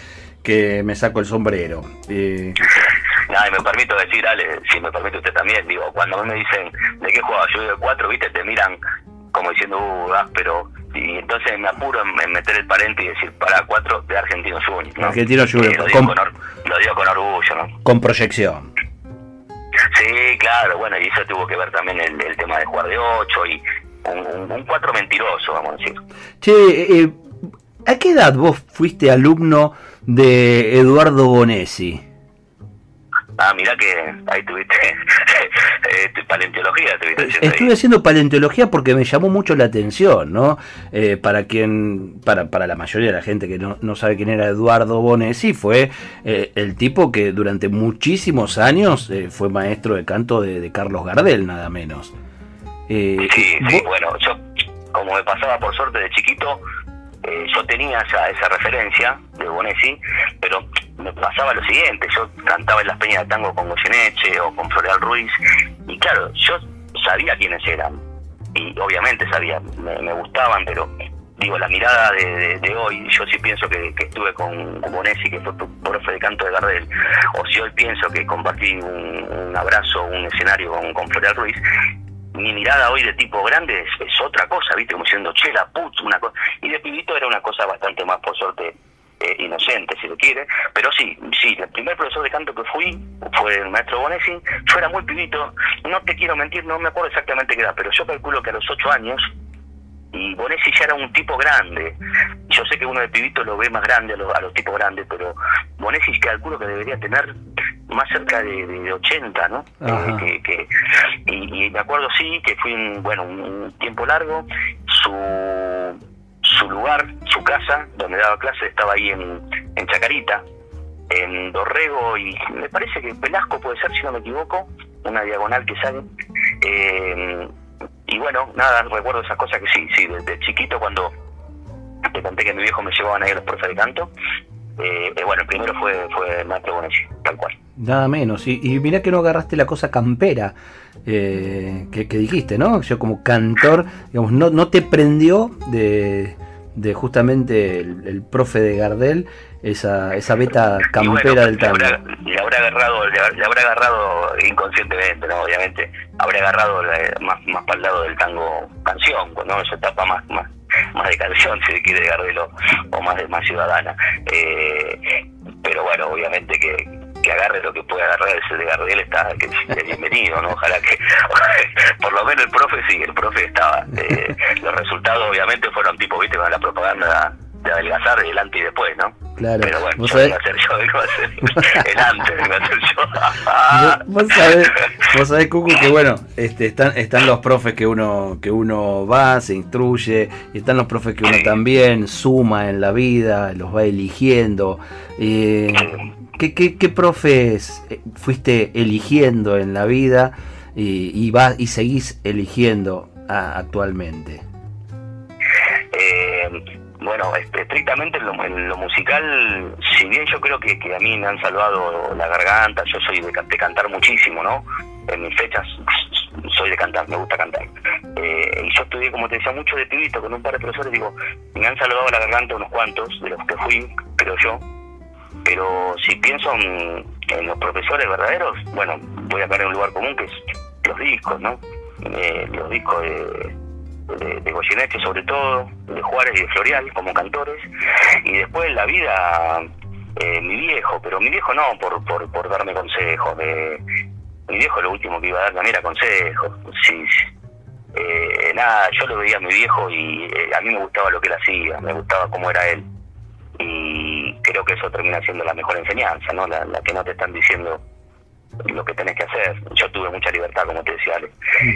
que me saco el sombrero. Eh, y me permito decir, Ale, si me permite usted también, digo, cuando a mí me dicen de qué jugaba, yo de 4, viste, te miran como diciendo, uh, áspero. Y entonces me apuro en, meter el parente y decir, para 4 de Argentino Juniors. ¿no? Argentino Juniors, Eh, lo, digo con- con or- lo digo con orgullo, ¿no? con proyección. Sí, claro, bueno, y eso tuvo que ver también el, el tema de jugar de 8 y un 4 mentiroso, vamos a decir. Che, eh, ¿a qué edad vos fuiste alumno de Eduardo Bonesi? Ah, mirá que ahí tuviste [LAUGHS] eh, paleontología, tuviste haciendo ahí. Estuve haciendo paleontología porque me llamó mucho la atención, ¿no? Eh, para quien, para, para la mayoría de la gente que no, no sabe quién era Eduardo Bonesi, fue eh, el tipo que durante muchísimos años eh, fue maestro de canto de, de Carlos Gardel, nada menos. Eh, Sí, sí, bueno, yo como me pasaba por suerte de chiquito, eh, yo tenía esa, esa referencia de Bonesi, pero me pasaba lo siguiente, yo cantaba en las peñas de tango con Goyeneche o con Floreal Ruiz, y claro, yo sabía quiénes eran, y obviamente sabía, me, gustaban, pero digo, la mirada de, hoy, yo sí pienso que, estuve con, Bonesi, que fue profe de canto de Gardel, o si hoy pienso que compartí un, un abrazo, un escenario con, con Floreal Ruiz, mi mirada hoy de tipo grande es, otra cosa, ¿viste? Como diciendo, che, la putz, una cosa. Y de pibito era una cosa bastante más, por suerte, eh, inocente, si lo quiere. Pero sí, sí, el primer profesor de canto que fui fue el maestro Bonesi. Yo era muy pibito, no te quiero mentir, no me acuerdo exactamente qué edad, pero yo calculo que a los ocho años, y Bonesi ya era un tipo grande. Yo sé que uno de pibito lo ve más grande a los, a los tipos grandes, pero Bonesi calculo que debería tener más cerca de, de 80, ¿no? Ajá. Eh, que, que- y, y me acuerdo sí que fui un, bueno un, un tiempo largo su su lugar su casa donde daba clase estaba ahí en, en Chacarita en Dorrego y me parece que Velasco puede ser si no me equivoco una diagonal que sale Eh, y bueno nada recuerdo esas cosas que sí sí desde chiquito cuando te conté que mi viejo me llevaban ahí a los profes de canto eh, eh, bueno el primero fue fue maestro Bonesi tal cual Nada menos. Y, y mirá que no agarraste la cosa campera eh, que, que dijiste, ¿no? Yo como cantor, digamos, no, no te prendió de, de justamente el, el profe de Gardel esa, esa beta campera bueno, del le tango. habrá, le habrá agarrado le, habrá- le habrá agarrado inconscientemente no obviamente habrá agarrado la- más más para el lado del tango canción no esa etapa más más más de canción si se quiere de Gardelo o más de más ciudadana Eh, pero bueno obviamente que que agarre lo que puede agarrar ese de Gardel está que es bienvenido no ojalá que [LAUGHS] por lo menos el profe sí el profe estaba Eh, los resultados obviamente fueron tipo viste con la propaganda de adelgazar delante y después no Claro. pero bueno, yo iba a ser yo, [LAUGHS] iba a ser el antes, iba a ser yo. Vos sabés, vos sabés, Cucu, que bueno, este, están, están los profes que uno, que uno va, se instruye, y están los profes que uno Sí. también suma en la vida, los va eligiendo. Eh, ¿qué, qué, profes eh, fuiste eligiendo en la vida y, y, y seguís eligiendo actualmente? Eh, bueno, este, estrictamente en lo, musical, si bien yo creo que, a mí me han salvado la garganta, yo soy de, cantar muchísimo, ¿no? En mis fechas soy de cantar, me gusta cantar. Eh, y yo estudié, como te decía, mucho de pibito con un par de profesores, digo, me han salvado la garganta unos cuantos, de los que fui, creo yo. Pero si pienso en, los profesores verdaderos, bueno, voy a caer en un lugar común que es los discos, ¿no? Eh, los discos de de, Goyeneche sobre todo, de Juárez y de Florial como cantores, y después la vida, eh, mi viejo, pero mi viejo no por, por, por darme consejos, de, mi viejo lo último que iba a dar también era consejos, sí, eh, nada, yo lo veía a mi viejo y eh, a mí me gustaba lo que él hacía, me gustaba cómo era él, y creo que eso termina siendo la mejor enseñanza, ¿no? La, la que no te están diciendo lo que tenés que hacer. Yo tuve mucha libertad, como te decía, Ale.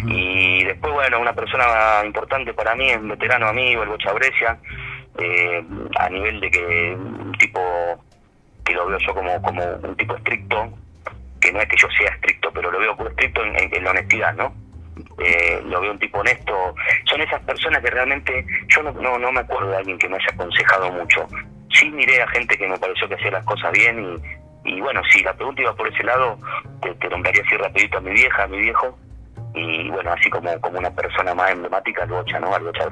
Y después, bueno, una persona importante para mí es un veterano amigo, el Bocha Brescia, eh, a nivel de que un tipo que lo veo yo como, como un tipo estricto, que no es que yo sea estricto, pero lo veo como estricto en, la honestidad, ¿no? Eh, lo veo un tipo honesto. Son esas personas que realmente, yo no, no, no me acuerdo de alguien que me haya aconsejado mucho. Sí miré a gente que me pareció que hacía las cosas bien y, y bueno, si la pregunta iba por ese lado, te, te nombraría así rapidito a mi vieja, a mi viejo, y bueno, así como, como una persona más emblemática, al Bocha, ¿no? Al Bocha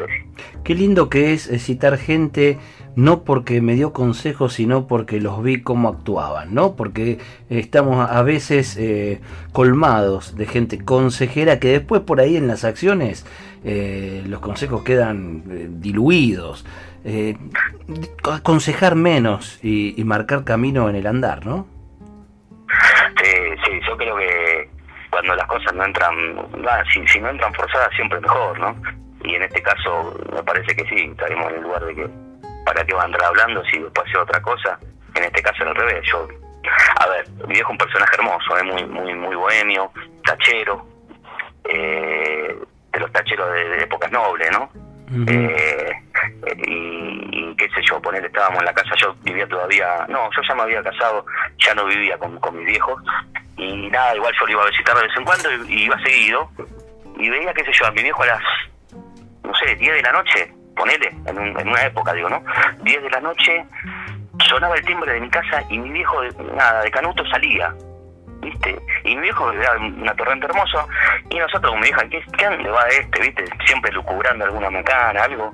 Qué lindo que es citar gente, no porque me dio consejos, sino porque los vi cómo actuaban, ¿no? Porque estamos a veces eh, colmados de gente consejera que después por ahí en las acciones eh, los consejos quedan eh, diluidos eh, aconsejar menos y, marcar camino en el andar, ¿no? Sí, sí, yo creo que cuando las cosas no entran, si, no entran forzadas siempre mejor, ¿no? Y en este caso me parece que sí, estaremos en el lugar de que para qué va a andar hablando si después hace otra cosa. En este caso al revés, yo a ver, mi viejo es un personaje hermoso, es muy, muy, muy bohemio, tachero, eh, de los tacheros de, épocas nobles, ¿no? Eh, y, qué sé yo, poner, estábamos en la casa, yo vivía todavía, no, yo ya me había casado, ya no vivía con, con mis viejos, y nada, igual yo lo iba a visitar de vez en cuando y, iba seguido, y veía, qué sé yo, a mi viejo a las, no sé, 10 de la noche, ponele, en, en una época, digo, ¿no? 10 de la noche, sonaba el timbre de mi casa y mi viejo, nada, de canuto salía, ¿viste? Y mi viejo era una torrente hermosa, y nosotros con mi hija, ¿qué, ¿qué va este, viste? Siempre lucubrando alguna mecana, algo.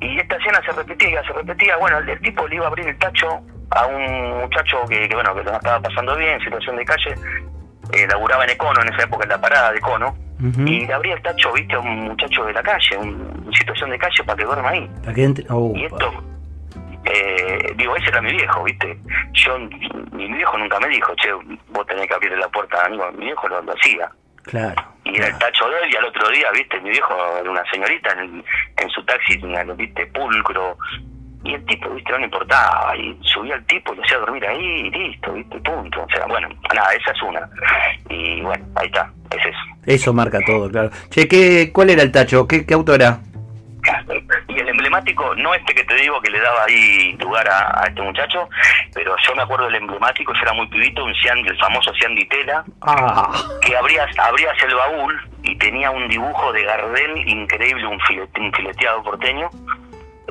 Y esta escena se repetía, se repetía. Bueno, el, tipo le iba a abrir el tacho a un muchacho que, bueno, que no estaba pasando bien, situación de calle, eh, laburaba en Econo, en esa época en la parada de Econo, y le abría el tacho, viste, a un muchacho de la calle, en situación de calle, para que duerma ahí. Que y esto, eh, digo, ese era mi viejo, viste. Yo, mi viejo nunca me dijo, che, vos tenés que abrirle la puerta a mi viejo lo, lo hacía. Claro. Y era el tacho de él, y al otro día, viste, mi viejo era una señorita en, en su taxi, viste, pulcro. Y el tipo, viste, no le importaba. Y subía el tipo y lo hacía dormir ahí y listo, viste, punto. O sea, bueno, nada, esa es una. Y bueno, ahí está, es eso. Eso marca todo, claro. Che, ¿qué, ¿cuál era el tacho? ¿Qué, qué auto era? Emblemático, no este que te digo que le daba ahí lugar a, este muchacho, pero yo me acuerdo del emblemático, yo era muy pibito, un Cian, el famoso Cian Tela, ah. que abrías, abrías el baúl y tenía un dibujo de Gardel increíble, un, fileteado porteño.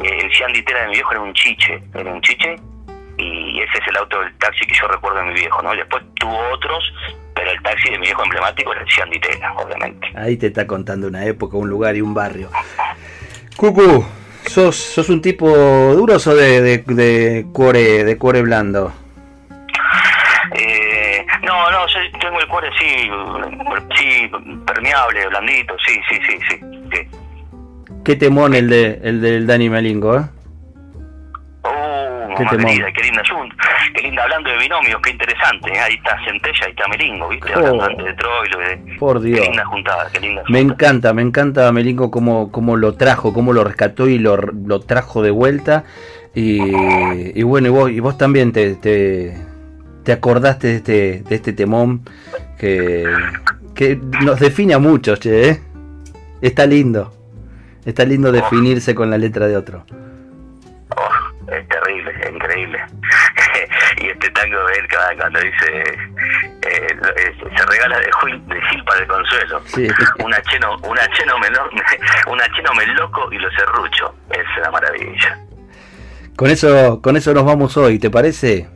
Eh, el Cian Tela de mi viejo era un chiche, era un chiche, y ese es el auto del taxi que yo recuerdo de mi viejo, ¿no? después tuvo otros, pero el taxi de mi viejo emblemático era el Cian Tela, obviamente. Ahí te está contando una época, un lugar y un barrio. Cucu, ¿sos, sos un tipo duro o de, de, de cuore, de cuore blando? Eh, no, no, yo tengo el cuore sí, sí, permeable, blandito, sí, sí, sí, sí. Qué temón el, de, el del Dani Malingo, ¿eh? Qué, qué linda qué linda, hablando de binomios, qué interesante. ¿eh? Ahí está Centella, ahí está Melingo, ¿viste? Hablando oh, antes de Troilo. De, por Dios. Qué linda juntada, qué linda Me encanta, me encanta Melingo cómo, cómo lo trajo, cómo lo rescató y lo, lo trajo de vuelta. Y, y bueno, y vos, y vos también te, te, te acordaste de este, de este temón que, que nos define a muchos, che, ¿eh? Está lindo. Está lindo oh. definirse con la letra de otro. Es terrible, es increíble. [LAUGHS] y este tango de él cuando dice eh, se regala de, de Gil para el consuelo. [LAUGHS] Un acheno, un acheno, [LAUGHS] un acheno meloco y lo serrucho. Es una maravilla. Con eso, con eso nos vamos hoy, ¿te parece?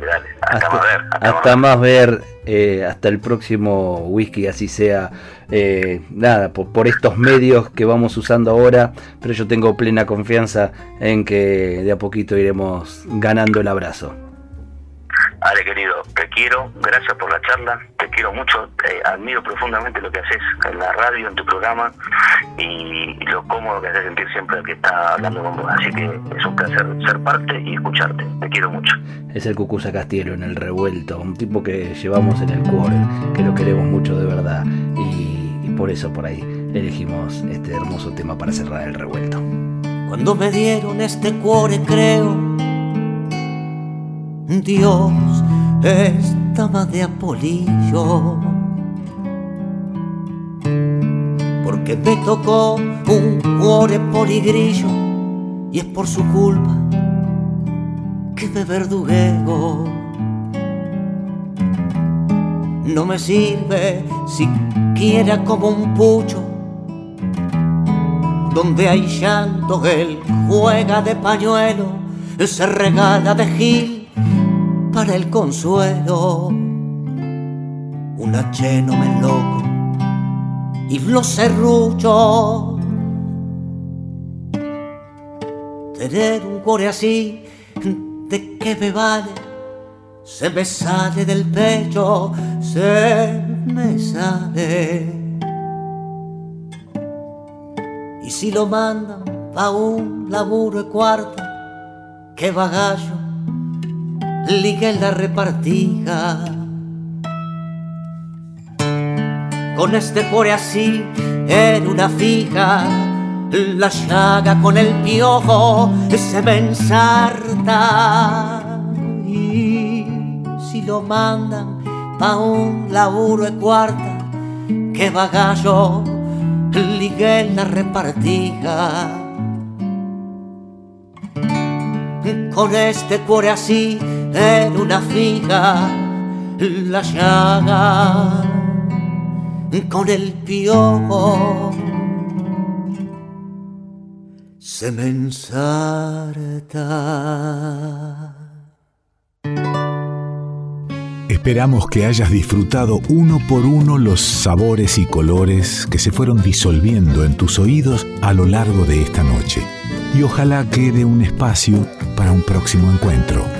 Sí, dale, dale. Hasta, más ver. Hasta, más ver. Eh, hasta el próximo whisky, así sea. Eh, nada, por, estos medios que vamos usando ahora, pero yo tengo plena confianza en que de a poquito iremos ganando el abrazo. Ale, querido, te quiero, gracias por la charla, te quiero mucho, admiro profundamente lo que haces en la radio, en tu programa y, lo cómodo que haces sentir siempre al que está hablando con vos. Así que es un placer ser parte y escucharte, te quiero mucho. Es el Cucusa Castielo en el revuelto, un tipo que llevamos en el cuore, que lo queremos mucho de verdad y, y por eso por ahí elegimos este hermoso tema para cerrar el revuelto. Cuando me dieron este cuore creo Dios estaba de apolillo. Porque me tocó un cuore poligrillo y es por su culpa que me verdugueo. No me sirve siquiera como un pucho donde hay llanto, él juega de pañuelo, se regala de gil para el consuelo. Un acheno me loco y los serruchos. Tener un core así, ¿de qué me vale? Se me sale del pecho, se me sale. Y si lo mandan a un laburo de cuarta, qué bagallo liga la repartija. Con este core así en una fija, la llaga con el piojo se me ensarta. Y si lo mandan pa' un laburo de cuarta, que bagallo ligue en la repartija. Con este cuore así en una fija la llaga con el piojo se me ensarta. Esperamos que hayas disfrutado uno por uno los sabores y colores que se fueron disolviendo en tus oídos a lo largo de esta noche. Y ojalá quede un espacio para un próximo encuentro.